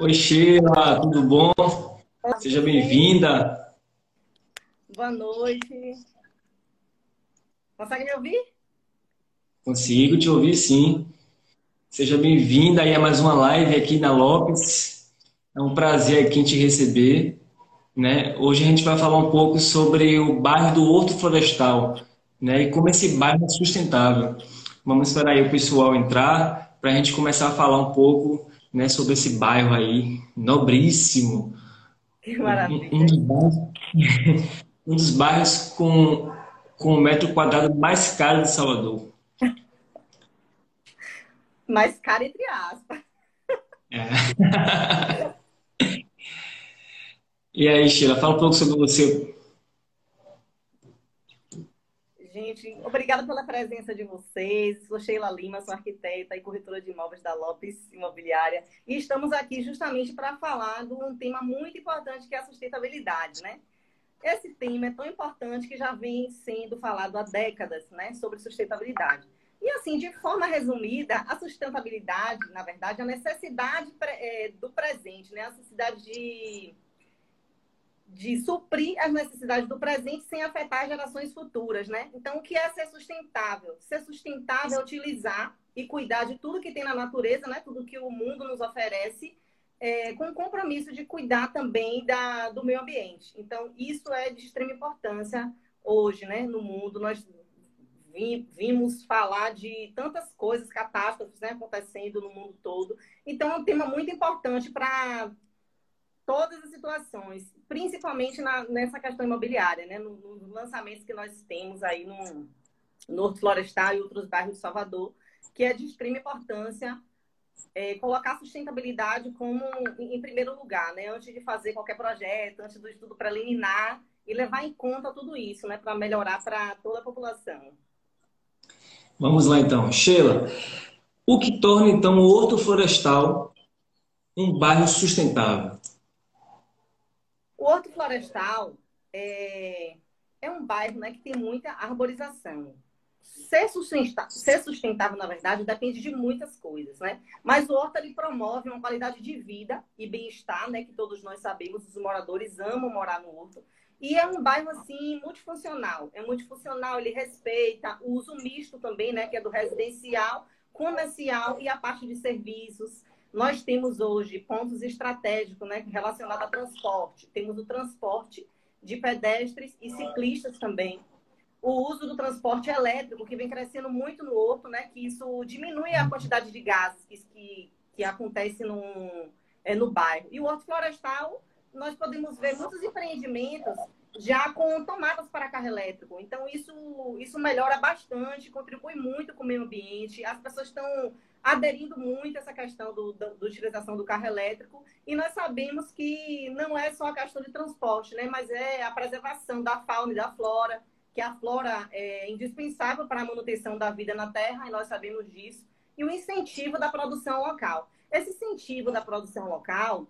Oi, Sheila, tudo bom? Seja bem-vinda. Boa noite. Consegue me ouvir? Consigo te ouvir, sim. Seja bem-vinda aí a mais uma live aqui na Lopes. É um prazer aqui te receber. Né? Hoje a gente vai falar um pouco sobre o bairro do Horto Florestal né? e como esse bairro é sustentável. Vamos esperar aí o pessoal entrar para a gente começar a falar um pouco né, sobre esse bairro aí, nobríssimo. Que maravilha. Um, dos, bairros, um dos bairros com, com o metro quadrado mais caro de Salvador. Mais caro entre aspas. É. e aí, Sheila, fala um pouco sobre você. Gente, obrigada pela presença de vocês. Sou Sheila Lima, sou arquiteta e corretora de imóveis da Lopes Imobiliária. E estamos aqui justamente para falar de um tema muito importante que é a sustentabilidade, né? Esse tema é tão importante que já vem sendo falado há décadas, né, sobre sustentabilidade. E assim, de forma resumida, a sustentabilidade, na verdade, é a necessidade é, do presente, né? A necessidade de de suprir as necessidades do presente sem afetar gerações futuras, né? Então, o que é ser sustentável? Ser sustentável é utilizar e cuidar de tudo que tem na natureza, né? Tudo que o mundo nos oferece, é, com o compromisso de cuidar também da, do meio ambiente. Então, isso é de extrema importância hoje, né? No mundo, nós vimos falar de tantas coisas, catástrofes né, acontecendo no mundo todo. Então, é um tema muito importante para todas as situações, principalmente na, nessa questão imobiliária, né? Nos no lançamentos que nós temos aí no Norte Florestal e outros bairros de Salvador, que é de extrema importância é, colocar a sustentabilidade como em primeiro lugar, né? Antes de fazer qualquer projeto, antes do estudo preliminar e levar em conta tudo isso, né? Para melhorar para toda a população. Vamos lá então, Sheila. O que torna então o Horto Florestal um bairro sustentável? Florestal é, é um bairro né, que tem muita arborização. Ser sustentável, ser sustentável, na verdade, depende de muitas coisas, né? Mas o Horto ele promove uma qualidade de vida e bem-estar, né? Que todos nós sabemos, os moradores amam morar no Horto. E é um bairro, assim, multifuncional. É multifuncional, ele respeita o uso misto também, né? Que é do residencial, comercial e a parte de serviços. Nós temos hoje pontos estratégicos né, relacionados a transporte. Temos o transporte de pedestres e ciclistas também. O uso do transporte elétrico, que vem crescendo muito no Horto, né, que isso diminui a quantidade de gases que, que, acontece no, é, no bairro. E o Horto Florestal, nós podemos ver muitos empreendimentos já com tomadas para carro elétrico. Então, isso, isso melhora bastante, contribui muito com o meio ambiente. As pessoas estão aderindo muito a essa questão do, da, da, utilização do carro elétrico. E nós sabemos que não é só a questão de transporte, né? mas é a preservação da fauna e da flora, que a flora é indispensável para a manutenção da vida na Terra, e nós sabemos disso. E o incentivo da produção local. Esse incentivo da produção local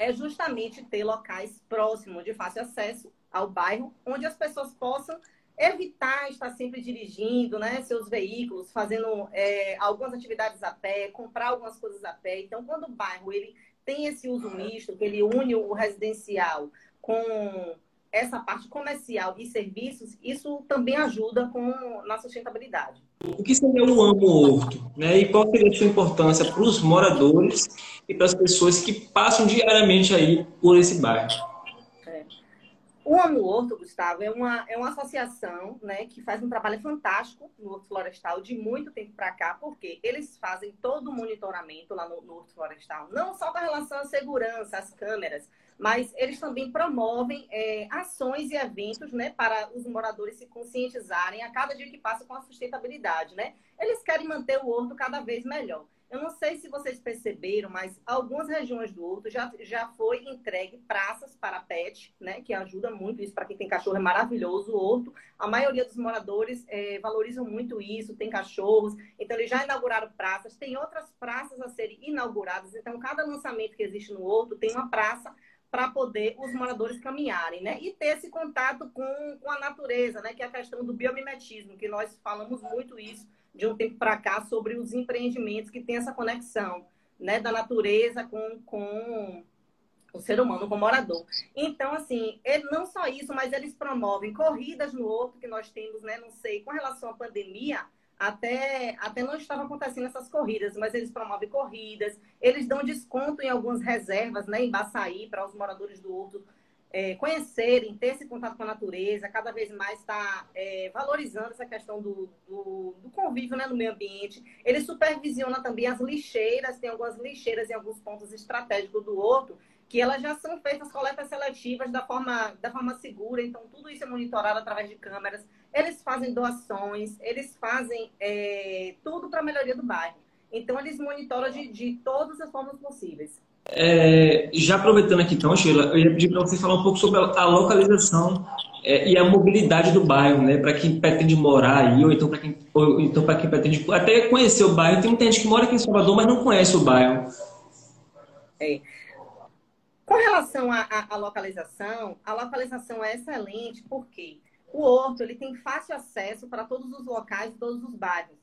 é justamente ter locais próximos, de fácil acesso ao bairro, onde as pessoas possam evitar estar sempre dirigindo né, seus veículos, fazendo é, algumas atividades a pé, comprar algumas coisas a pé. Então, quando o bairro ele tem esse uso misto, que ele une o residencial com essa parte comercial e serviços, isso também ajuda com, na sustentabilidade. O que seria o Amo Horto? Né? E qual seria a sua importância para os moradores e para as pessoas que passam diariamente aí por esse bairro? O Amo Horto, Gustavo, é uma, é uma associação né, que faz um trabalho fantástico no Horto Florestal de muito tempo para cá, porque eles fazem todo o monitoramento lá no, no Horto Florestal, não só com relação à segurança, às câmeras, mas eles também promovem é, ações e eventos né, para os moradores se conscientizarem a cada dia que passa com a sustentabilidade. Né? Eles querem manter o horto cada vez melhor. Eu não sei se vocês perceberam, mas algumas regiões do Horto já, já foi entregue praças para pet, né? Que ajuda muito isso para quem tem cachorro, é maravilhoso o Horto. A maioria dos moradores é, valorizam muito isso, tem cachorros, então eles já inauguraram praças, tem outras praças a serem inauguradas, então cada lançamento que existe no Horto tem uma praça para poder os moradores caminharem, né? E ter esse contato com, com a natureza, né? Que é a questão do biomimetismo, que nós falamos muito isso de um tempo para cá sobre os empreendimentos que têm essa conexão né, da natureza com, com o ser humano, com o morador. Então, assim, ele, não só isso, mas eles promovem corridas no horto que nós temos, né, não sei, com relação à pandemia, até, até não estava acontecendo essas corridas, mas eles promovem corridas, eles dão desconto em algumas reservas, né, em Baçaí, para os moradores do horto é, conhecerem, ter esse contato com a natureza, cada vez mais está é, valorizando essa questão do, do, do, convívio né, no meio ambiente. Ele supervisiona também as lixeiras, tem algumas lixeiras em alguns pontos estratégicos do horto, que elas já são feitas coletas seletivas da forma, da forma segura, então tudo isso é monitorado através de câmeras. Eles fazem doações, eles fazem é, tudo para a melhoria do bairro. Então, eles monitoram de, de todas as formas possíveis. É, já aproveitando aqui então, Sheila, eu ia pedir para você falar um pouco sobre a, localização é, e a mobilidade do bairro, né? Para quem pretende morar aí, ou então para quem, ou então para quem pretende até conhecer o bairro. Tem muita gente que mora aqui em Salvador, mas não conhece o bairro. É. Com relação à localização, a localização é excelente porque o Horto ele tem fácil acesso para todos os locais, todos os bairros.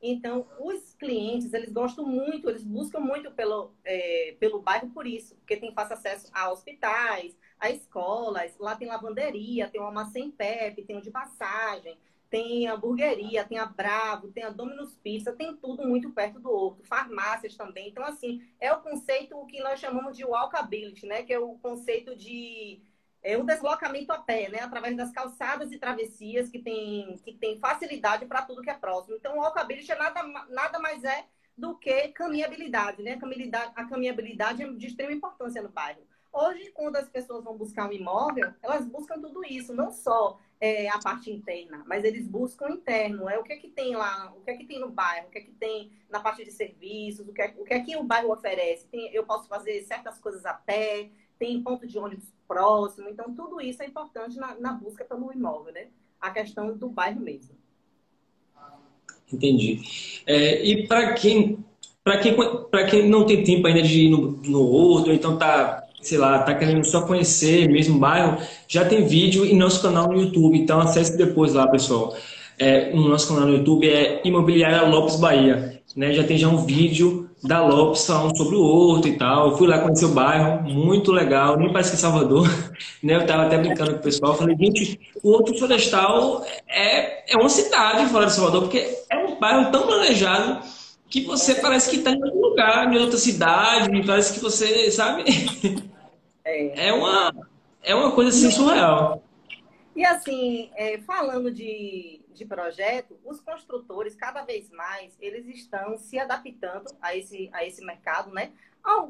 Então, os clientes, eles gostam muito, eles buscam muito pelo, é, pelo bairro por isso, porque tem fácil acesso a hospitais, a escolas, lá tem lavanderia, tem uma Macém Pepe, tem um de passagem, tem hamburgueria, tem a Bravo, tem a Domino's Pizza, tem tudo muito perto do outro, farmácias também. Então, assim, é o conceito que nós chamamos de walkability, né? Que é o conceito de é um deslocamento a pé, né? Através das calçadas e travessias que tem, que tem facilidade para tudo que é próximo. Então, o walkability é nada, nada mais é do que caminhabilidade, né? A a caminhabilidade é de extrema importância no bairro. Hoje, quando as pessoas vão buscar um imóvel, elas buscam tudo isso, não só é, a parte interna, mas eles buscam interno. É o que é que tem lá, o que é que tem no bairro, o que é que tem na parte de serviços, o que é, o que, é que o bairro oferece. Tem, eu posso fazer certas coisas a pé, tem ponto de ônibus próximo. Então, tudo isso é importante na, na busca pelo imóvel, né? A questão do bairro mesmo. Entendi. É, e para quem, para quem, quem não tem tempo ainda de ir no, no outro, então tá, sei lá, tá querendo só conhecer mesmo o bairro, já tem vídeo em nosso canal no YouTube. Então acesse depois lá, pessoal. É, no nosso canal no YouTube é Imobiliária Lopes Bahia. Né? Já tem já um vídeo da Lopes falando sobre o Horto e tal. fui lá conhecer o bairro, muito legal, nem parece que é Salvador. Né? Eu estava até brincando com o pessoal, falei, gente, o Horto Florestal é, é uma cidade fora de Salvador, porque é um bairro tão planejado que você parece que está em outro lugar, em outra cidade, parece que você, sabe? É, é uma, é uma coisa assim surreal. E assim, é, falando de, de projeto, os construtores, cada vez mais, eles estão se adaptando a esse, a esse mercado, né?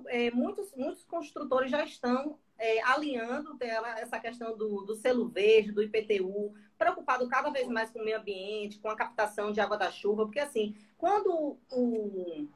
é, muitos, muitos construtores já estão é, alinhando essa questão do, do selo verde, do IPTU, preocupado cada vez mais com o meio ambiente, com a captação de água da chuva, porque assim, quando o,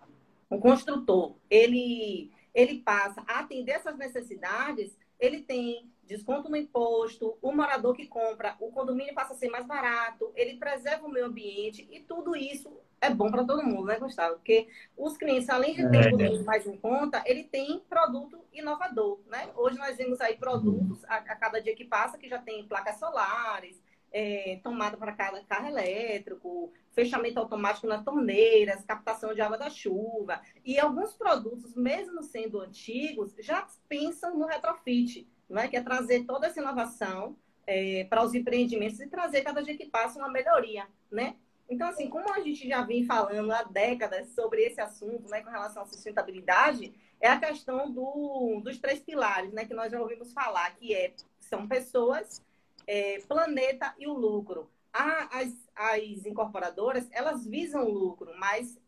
o construtor ele, ele passa a atender essas necessidades, ele tem desconto no imposto, o morador que compra, o condomínio passa a ser mais barato, ele preserva o meio ambiente e tudo isso é bom para todo mundo, né, Gustavo? Porque os clientes, além de ter é. mais em conta, ele tem produto inovador, né? Hoje nós vemos aí produtos a, a cada dia que passa que já tem placas solares, é, tomada para cada carro elétrico, fechamento automático nas torneiras, captação de água da chuva. E alguns produtos, mesmo sendo antigos, já pensam no retrofit é que é trazer toda essa inovação é, para os empreendimentos e trazer cada dia que passa uma melhoria, né? Então, assim, como a gente já vem falando há décadas sobre esse assunto, né, com relação à sustentabilidade, é a questão do, dos três pilares, né, que nós já ouvimos falar, que é, são pessoas, é, planeta e o lucro. as, as incorporadoras, elas visam lucro, mas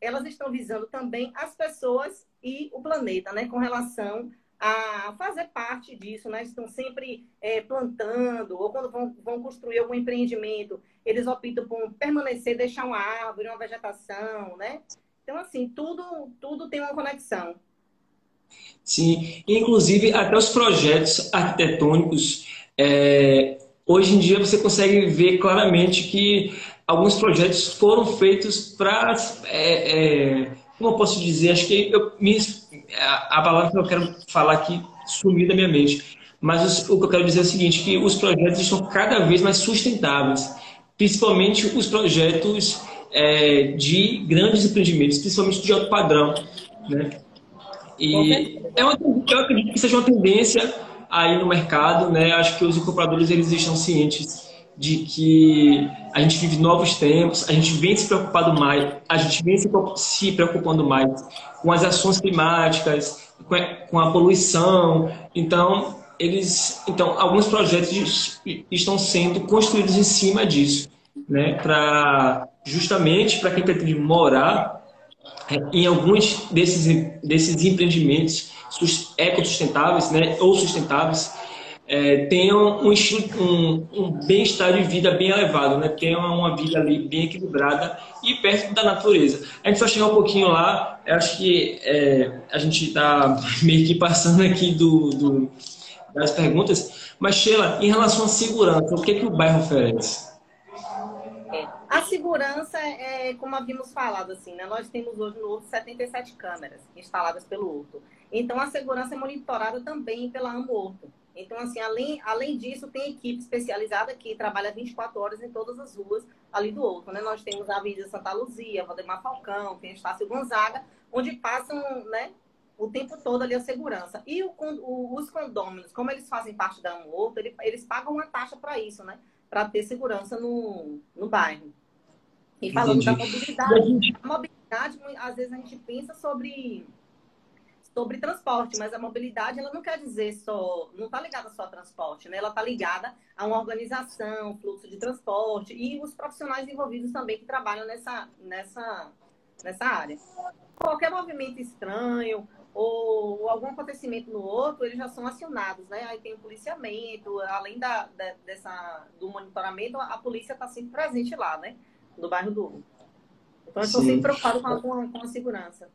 elas estão visando também as pessoas e o planeta, né, com relação a fazer parte disso, né? Estão sempre é, plantando, ou quando vão, vão construir algum empreendimento, eles optam por permanecer, deixar uma árvore, uma vegetação, né? Então, assim, tudo, tudo tem uma conexão. Sim, inclusive até os projetos arquitetônicos, é, hoje em dia você consegue ver claramente que alguns projetos foram feitos para, é, é, como eu posso dizer, acho que eu me a, palavra que eu quero falar aqui sumiu da minha mente. Mas o que eu quero dizer é o seguinte, que os projetos estão cada vez mais sustentáveis, principalmente os projetos é, de grandes empreendimentos, principalmente de alto padrão. né? E é uma, eu acredito que seja uma tendência aí no mercado, né? Acho que os incorporadores eles estão cientes de que a gente vive novos tempos, a gente vem se preocupando mais, a gente vem se, preocupando mais com as ações climáticas, com a, com a poluição. Então, eles, então, alguns projetos estão sendo construídos em cima disso, né? Para justamente para quem pretende morar é, em alguns desses desses empreendimentos ecossustentáveis, né? Ou sustentáveis é, tenham um, um, um bem-estar de vida bem elevado, né? tenham uma vida ali bem equilibrada e perto da natureza. A gente vai chegar um pouquinho lá, acho que é, a gente está meio que passando aqui do, do, das perguntas, mas Sheila, em relação à segurança, o que, que o bairro oferece? É, a segurança é, como havíamos falado, assim, né? nós temos hoje no Horto 77 câmeras instaladas pelo Horto. Então, a segurança é monitorada também pela AMO Horto. Então, assim, além, além disso, tem equipe especializada que trabalha 24 horas em todas as ruas ali do outro, né? Nós temos a Avenida Santa Luzia, Valdemar Falcão, tem Estácio Gonzaga, onde passam, né, o tempo todo ali a segurança. E o, o, os condôminos, como eles fazem parte da um outro, eles, eles pagam uma taxa para isso, né? Para ter segurança no, no bairro. E falando Entendi. da mobilidade, a mobilidade, às vezes a gente pensa sobre sobre transporte, mas a mobilidade ela não quer dizer só, não está ligada só a transporte, né? Ela está ligada a uma organização, fluxo de transporte e os profissionais envolvidos também que trabalham nessa, nessa, nessa área. Qualquer movimento estranho ou algum acontecimento no outro, eles já são acionados, né? Aí tem o policiamento, além da, da dessa, do monitoramento, a polícia está sempre presente lá, né? No bairro do Então, eu estou sempre preocupado com com a segurança.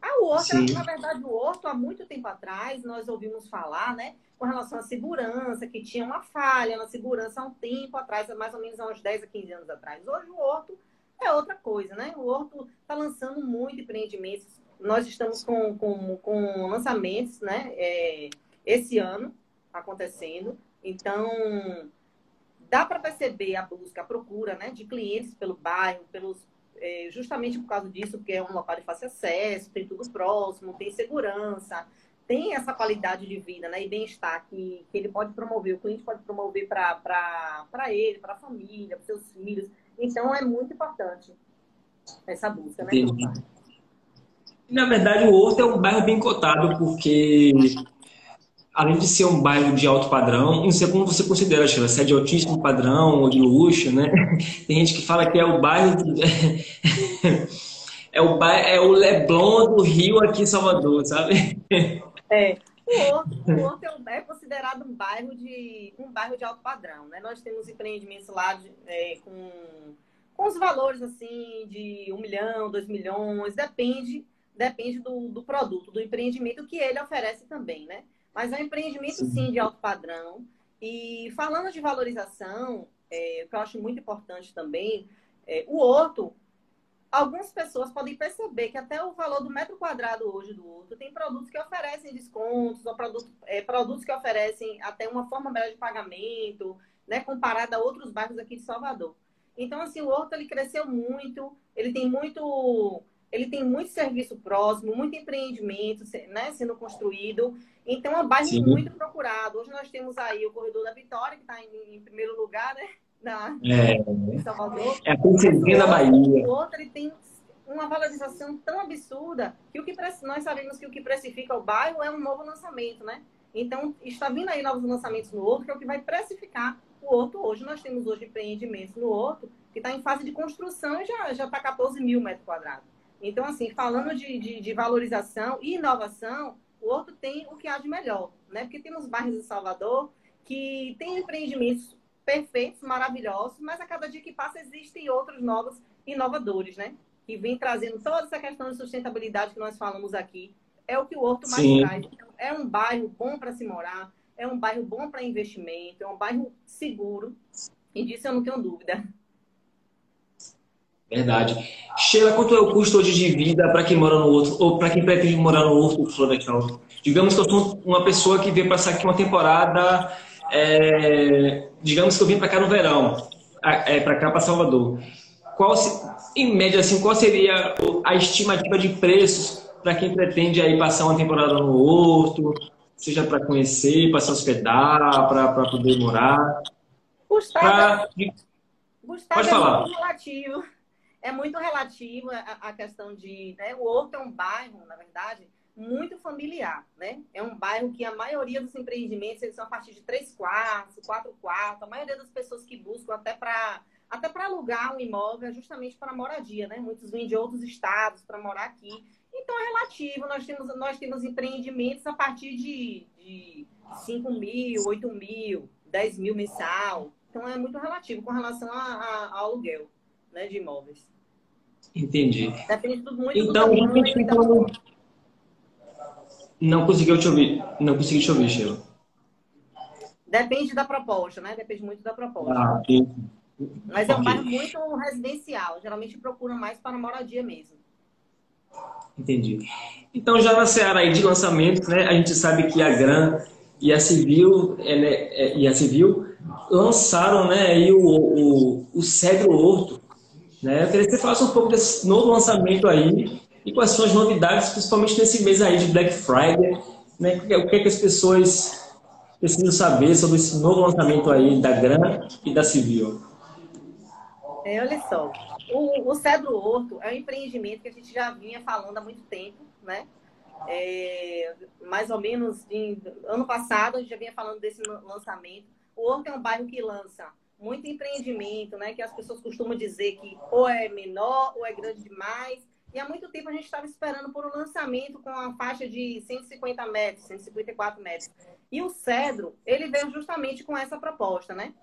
A outra, Sim. na verdade, o Horto, há muito tempo atrás, nós ouvimos falar, né, com relação à segurança, que tinha uma falha na segurança há um tempo atrás, mais ou menos há uns 10 a 15 anos atrás. Hoje o Horto é outra coisa, né? O Horto está lançando muito empreendimentos. Nós estamos com, com, com lançamentos, né, é, esse ano acontecendo. Então, dá para perceber a busca, a procura, né, de clientes pelo bairro, pelos é, justamente por causa disso, porque é um local de fácil acesso, tem tudo próximo, tem segurança, tem essa qualidade de vida né, e bem-estar que, que ele pode promover, o cliente pode promover para ele, para a família, para seus filhos. Então, é muito importante essa busca, né? Na verdade, o Horto é um bairro bem cotado, porque além de ser um bairro de alto padrão, não sei como você considera, Sheila, se é de altíssimo padrão ou de luxo, né? Tem gente que fala que é o bairro de... é o bairro, é o Leblon do Rio aqui em Salvador, sabe? É. O Horto, é, é considerado um bairro de um bairro de alto padrão, né? Nós temos empreendimentos lá de, é, com, com os valores assim de um milhão, dois milhões, depende depende do, do produto, do empreendimento que ele oferece também, né? Mas é um empreendimento, sim, sim de alto padrão. E falando de valorização, é, o que eu acho muito importante também, é, o Horto, algumas pessoas podem perceber que até o valor do metro quadrado hoje do Horto tem produtos que oferecem descontos, ou produto, é, produtos que oferecem até uma forma melhor de pagamento, né, comparado a outros bairros aqui de Salvador. Então, assim, o Horto ele cresceu muito, ele tem muito ele tem muito serviço próximo, muito empreendimento né, sendo construído. Então, é um bairro Sim. muito procurado. Hoje nós temos aí o Corredor da Vitória, que está em, em, primeiro lugar, né? Na, é. Em Salvador. É a princesa da Bahia. O outro, ele tem uma valorização tão absurda que o que nós sabemos que o que precifica o bairro é um novo lançamento, né? Então, está vindo aí novos lançamentos no outro, que é o que vai precificar o outro hoje. Nós temos hoje empreendimentos no outro que está em fase de construção e já está 14 mil metros quadrados. Então, assim, falando de, de, de, valorização e inovação, o Horto tem o que há de melhor, né? Porque temos bairros em Salvador que têm empreendimentos perfeitos, maravilhosos, mas a cada dia que passa existem outros novos inovadores, né? Que vem trazendo toda essa questão de sustentabilidade que nós falamos aqui. É o que o Horto mais Sim. traz. Então, é um bairro bom para se morar, é um bairro bom para investimento, é um bairro seguro. E disso eu não tenho dúvida. Verdade. Sheila, quanto é o custo hoje de vida para quem mora no outro, ou para quem pretende morar no outro Florestal? Digamos que eu sou uma pessoa que veio passar aqui uma temporada, é, digamos que eu vim para cá no verão, é, para cá, para Salvador. Qual, em média, assim, qual seria a estimativa de preços para quem pretende aí passar uma temporada no Horto, seja para conhecer, para se hospedar, para poder morar? Gustavo, pra... Gustavo Pode falar. é relativo. É muito relativo a questão de. Né, o Horto é um bairro, na verdade, muito familiar, né? É um bairro que a maioria dos empreendimentos eles são a partir de três quartos, quatro quartos. A maioria das pessoas que buscam até para até para alugar um imóvel é justamente para moradia, né? Muitos vêm de outros estados para morar aqui. Então é relativo. Nós temos nós temos empreendimentos a partir de, de 5 mil, 8 mil, 10 mil mensal. Então é muito relativo com relação a, a, ao aluguel né, de imóveis. Entendi. Depende tudo muito então, do tamanho, não conseguiu te ouvir. Não consegui te ouvir, Sheila. Depende da proposta, né? Depende muito da proposta. Ah. Mas é um bairro muito residencial. Geralmente procura mais para moradia mesmo. Entendi. Então, já na seara aí de lançamentos, né? A gente sabe que a Gran e a Civil, é, né, é, e a Civil lançaram né, aí o, o, o Cedro Horto. Né? Eu queria que você falasse um pouco desse novo lançamento aí e quais são as novidades, principalmente nesse mês aí de Black Friday, né? O que é que as pessoas precisam saber sobre esse novo lançamento aí da Gran e da Civil? É, olha só, o, o Cedro Horto é um empreendimento que a gente já vinha falando há muito tempo, né? É, mais ou menos em, ano passado a gente já vinha falando desse lançamento. O Horto é um bairro que lança muito empreendimento, né? Que as pessoas costumam dizer que ou é menor ou é grande demais. E há muito tempo a gente estava esperando por um lançamento com a faixa de 150 metros, 154 metros. E o Cedro, ele veio justamente com essa proposta, né?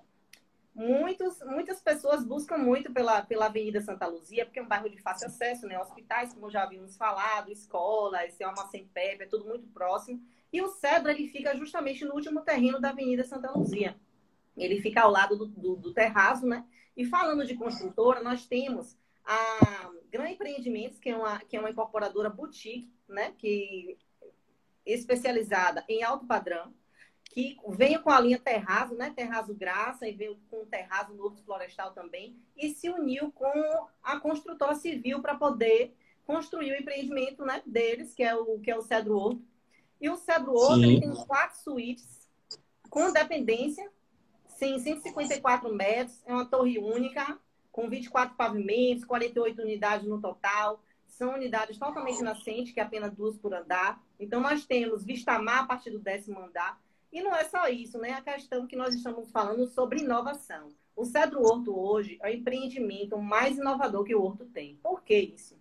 Muitos, muitas pessoas buscam muito pela, pela Avenida Santa Luzia, porque é um bairro de fácil acesso, né? Hospitais, como já havíamos falado, escolas, uma sem Pepe, é tudo muito próximo. E o Cedro, ele fica justamente no último terreno da Avenida Santa Luzia. Ele fica ao lado do, do, do terraço, né? E falando de construtora, nós temos a Gran Empreendimentos, que é uma, que é uma incorporadora boutique, né? Que especializada em alto padrão, que veio com a linha Terrazo, né? Terrazo Graça, e veio com o Terrazo Norte Florestal também, e se uniu com a construtora civil para poder construir o empreendimento né, deles, que é o, que é o Cedro Horto. E o Cedro ele tem quatro suítes com dependência, sim, 154 metros, é uma torre única, com 24 pavimentos, 48 unidades no total. São unidades totalmente nascentes, que é apenas duas por andar. Então, nós temos vista-mar a partir do décimo andar. E não é só isso, né? A questão que nós estamos falando sobre inovação. O Cedro Horto hoje é o empreendimento mais inovador que o Horto tem. Por que isso?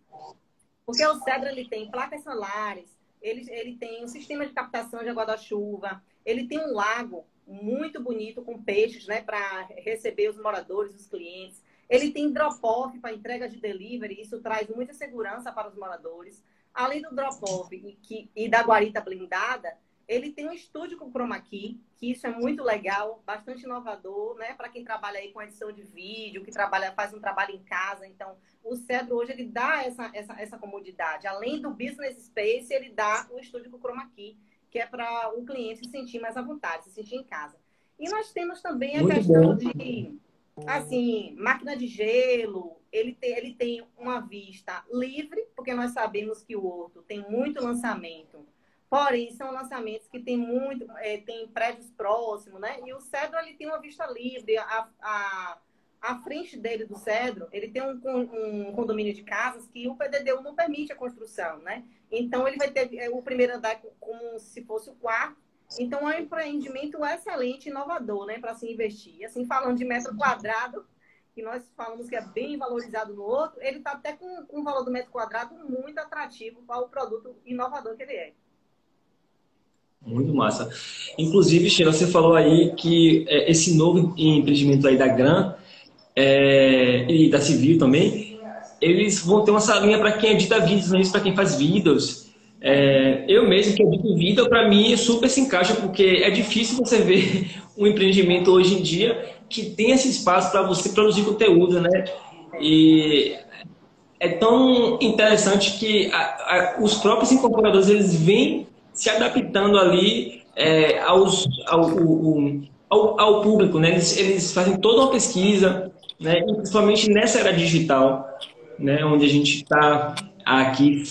Porque o Cedro ele tem placas solares, ele, ele tem um sistema de captação de água da chuva, ele tem um lago muito bonito com peixes, né, para receber os moradores, os clientes. Ele tem drop-off para entrega de delivery, isso traz muita segurança para os moradores. Além do drop-off e, e, da guarita blindada, ele tem um estúdio com chroma key, que isso é muito legal, bastante inovador, né? Para quem trabalha aí com edição de vídeo, que trabalha, faz um trabalho em casa. Então, o Cedro hoje ele dá essa, essa, essa comodidade. Além do business space, ele dá o estúdio com chroma key, que é para o cliente se sentir mais à vontade, se sentir em casa. E nós temos também a muito questão bom. de assim, máquina de gelo, ele tem, ele tem uma vista livre, porque nós sabemos que o Horto tem muito lançamento. Porém, são lançamentos que tem muito, é, tem prédios próximos, né? E o Cedro, ele tem uma vista livre. A, a, a frente dele do Cedro, ele tem um, um condomínio de casas que o PDDU não permite a construção, né? Então, ele vai ter é, o primeiro andar como se fosse o quarto, então, é um empreendimento excelente, inovador, né, para se investir. Assim, falando de metro quadrado, que nós falamos que é bem valorizado no outro, ele está até com, com um valor do metro quadrado muito atrativo para o produto inovador que ele é. Muito massa. Inclusive, Sheila, você falou aí que é, esse novo empreendimento aí da Gran é, e da Civil também, eles vão ter uma salinha para quem edita vídeos, né? para quem faz vídeos. É, eu mesmo que edito vida, para mim super se encaixa, porque é difícil você ver um empreendimento hoje em dia que tem esse espaço para você produzir conteúdo, né? E é tão interessante que a, a, os próprios incorporadores eles vêm se adaptando ali é, aos, ao, ao, ao, público, né? Eles, eles fazem toda uma pesquisa, né? principalmente nessa era digital, né? onde a gente está aqui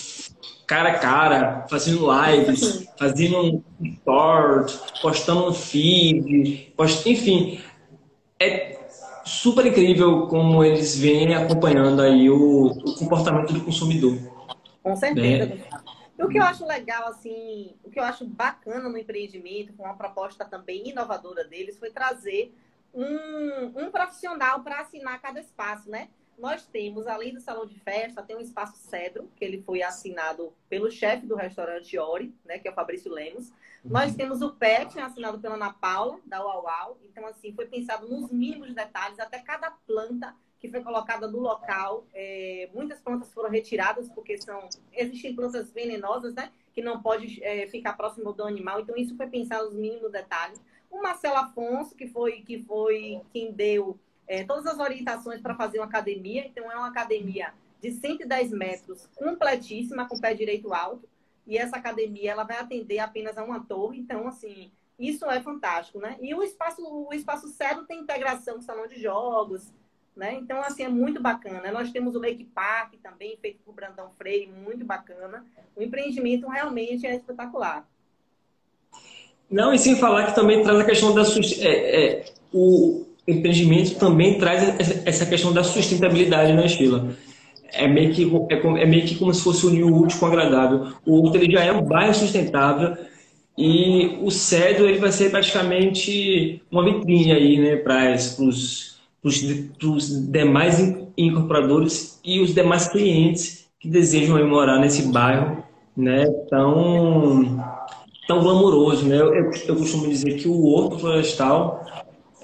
cara a cara, fazendo lives, fazendo um short, postando um feed, post... enfim. É super incrível como eles vêm acompanhando aí o, o comportamento do consumidor. Com certeza. Né? o que eu acho legal, assim, o que eu acho bacana no empreendimento, com uma proposta também inovadora deles, foi trazer um, um profissional para assinar cada espaço, né? Nós temos, além do salão de festa, tem um espaço Cedro, que ele foi assinado pelo chefe do restaurante Ori, né, que é o Fabrício Lemos. Nós uhum. temos o PET, assinado pela Ana Paula, da Uau Então, assim, foi pensado nos mínimos detalhes, até cada planta que foi colocada no local. É, muitas plantas foram retiradas, porque são existem plantas venenosas, né, que não pode é, ficar próximo do animal. Então, isso foi pensado nos mínimos detalhes. O Marcelo Afonso, que foi, que foi quem deu é, todas as orientações para fazer uma academia. Então, é uma academia de 110 metros, completíssima, com pé direito alto. E essa academia ela vai atender apenas a uma torre. Então, assim, isso é fantástico, né? E o espaço, o espaço Cedro tem integração com salão de jogos, né? Então, assim, é muito bacana. Nós temos o Lake Park também, feito por Brandão Freire, muito bacana. O empreendimento realmente é espetacular. Não, e sem falar que também traz a questão da... É, é, o, empreendimento também traz essa questão da sustentabilidade, né, Sheila? É meio que, é, é meio que como se fosse unir o útil com o agradável. O outro ele já é um bairro sustentável e o Cedro ele vai ser praticamente uma vitrine aí, né, para os demais incorporadores e os demais clientes que desejam morar nesse bairro, né, tão tão glamouroso, né? Eu, eu costumo dizer que o Horto Florestal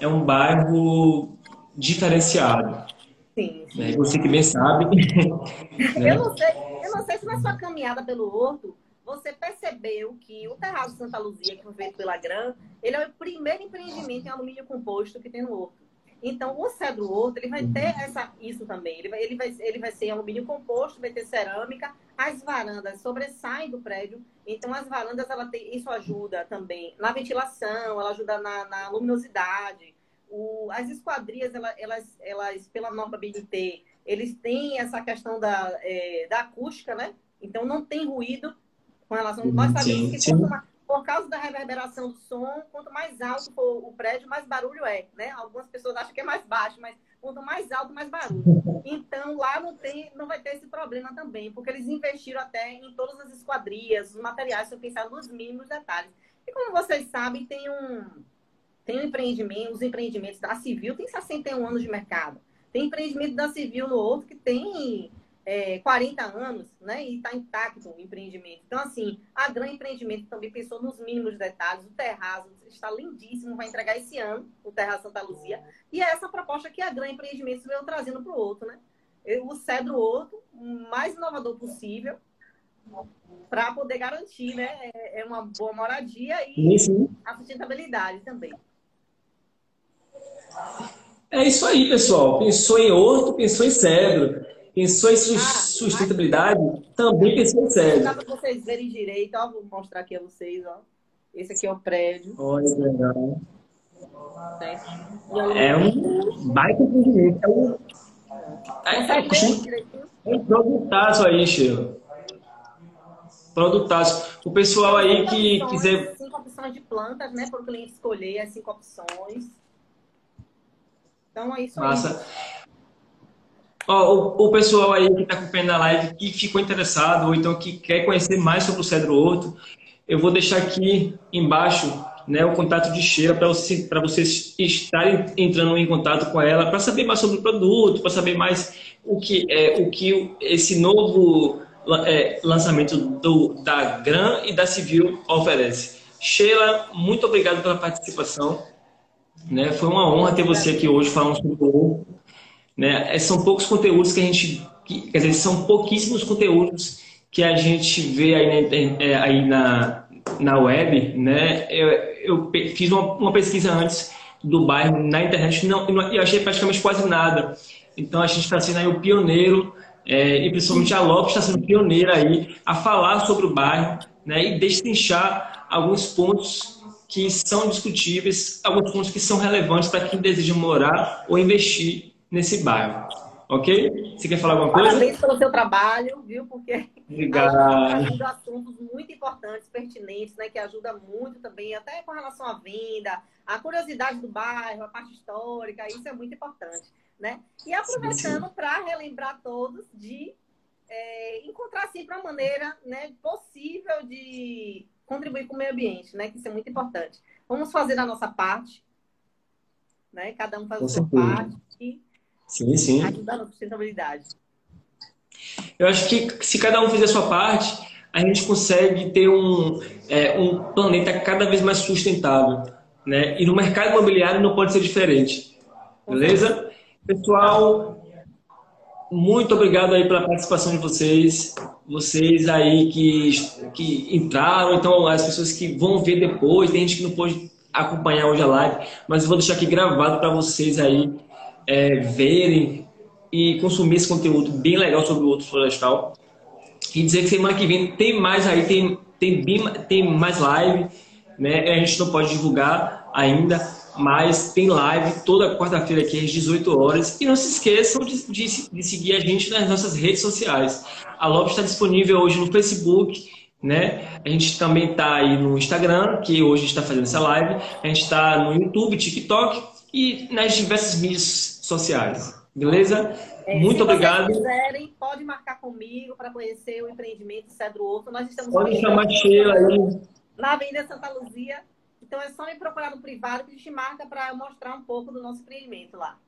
é um bairro diferenciado. Sim, sim. Né? Você que bem sabe. né? eu, não sei, eu não sei se na sua caminhada pelo Horto você percebeu que o Terraço Santa Luzia, que foi feito pela Gran, ele é o primeiro empreendimento em alumínio composto que tem no Horto. Então, o Cedro Horto, ele vai ter essa, isso também. Ele vai, ele, vai, ele vai ser alumínio composto, vai ter cerâmica. As varandas sobressaem do prédio. Então, as varandas, ela tem, isso ajuda também na ventilação, ela ajuda na, na luminosidade. O, as esquadrias, elas, elas, elas, pela norma BNT, eles têm essa questão da, é, da acústica, né? Então, não tem ruído com relação... Nós sabemos que sim por causa da reverberação do som, quanto mais alto for o prédio, mais barulho é, né? Algumas pessoas acham que é mais baixo, mas quanto mais alto, mais barulho. Então, lá não, tem, não vai ter esse problema também, porque eles investiram até em todas as esquadrias, os materiais são pensados nos mínimos detalhes. E como vocês sabem, tem um, tem um empreendimento, os empreendimentos da Civil tem 61 anos de mercado. Tem empreendimento da Civil no outro que tem é, 40 anos, né? E está intacto o empreendimento. Então, assim, a Gran Empreendimento também pensou nos mínimos detalhes. O terraço está lindíssimo, vai entregar esse ano, o Terraço Santa Luzia. E é essa proposta que a Gran Empreendimento veio trazendo para o outro, né? O Cedro Outro, o mais inovador possível, para poder garantir, né? É, é uma boa moradia e a sustentabilidade também. É isso aí, pessoal. Pensou em outro, pensou em cedro. Pensou em sustentabilidade, também pensou em cedro. Dá para vocês verem direito, ó, vou mostrar aqui a vocês, ó. Esse aqui é o prédio. Olha, legal. É um baita empreendimento. É um, é, é, é um produtaço aí, Sheila. Produtaço. O pessoal aí que opções, quiser. Cinco opções de plantas, né? Para o cliente escolher as cinco opções. Então é isso Massa. aí. Ó, o, o, pessoal aí que está acompanhando a live, que ficou interessado, ou então que quer conhecer mais sobre o Cedro Horto, eu vou deixar aqui embaixo né, o contato de Sheila para você, vocês estarem entrando em contato com ela, para saber mais sobre o produto, para saber mais o que, é, o que esse novo é, lançamento do, da Gran e da Civil oferece. Sheila, muito obrigado pela participação. Né? Foi uma honra ter você aqui hoje falando sobre o né? É, são poucos conteúdos que a gente, quer dizer, são pouquíssimos conteúdos que a gente vê aí na, é, aí na, na web, né? Eu, eu fiz uma, uma, pesquisa antes do bairro na internet não, e achei praticamente quase nada. Então a gente está sendo aí o pioneiro é, e principalmente a Lopes está sendo pioneira aí a falar sobre o bairro, né? E destrinchar alguns pontos que são discutíveis, alguns pontos que são relevantes para quem deseja morar ou investir nesse bairro. Ok? Você quer falar alguma coisa? Parabéns pelo seu trabalho, viu? Porque ajuda assuntos muito importantes, pertinentes, né? Que ajuda muito também, até com relação à venda, a curiosidade do bairro, a parte histórica, isso é muito importante, né? E aproveitando para relembrar todos de é, encontrar sempre uma maneira né, possível de contribuir com o meio ambiente, né? Que isso é muito importante. Vamos fazer a nossa parte, né? Cada um faz a sua parte e sim, sim. ajudar na sustentabilidade. Eu acho que se cada um fizer a sua parte, a gente consegue ter um, é, um planeta cada vez mais sustentável. Né? E no mercado imobiliário não pode ser diferente. Beleza? Pessoal, muito obrigado aí pela participação de vocês. Vocês aí que, que entraram, então as pessoas que vão ver depois, tem gente que não pôde acompanhar hoje a live, mas eu vou deixar aqui gravado para vocês aí é, verem e consumir esse conteúdo bem legal sobre o outro florestal. E dizer que semana que vem tem mais aí, tem, tem, bem, tem mais live, né? A gente não pode divulgar ainda, mas tem live toda quarta-feira aqui às 18 horas. E não se esqueçam de, de, de seguir a gente nas nossas redes sociais. A Lopes está disponível hoje no Facebook, né? A gente também está aí no Instagram, que hoje está fazendo essa live. A gente está no YouTube, TikTok e nas diversas mídias sociais. Beleza? É, Muito obrigado. Se quiserem, pode marcar comigo para conhecer o empreendimento Cedro Outro. Nós estamos pode chamar Sheila aí. Na Avenida Santa Luzia. Então é só me procurar no privado que a gente marca para mostrar um pouco do nosso empreendimento lá.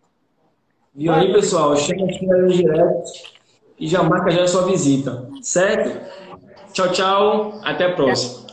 Viu aí, pessoal? Chega aqui no direct e já marca já a sua visita. Certo? Tchau, tchau. Até a próxima.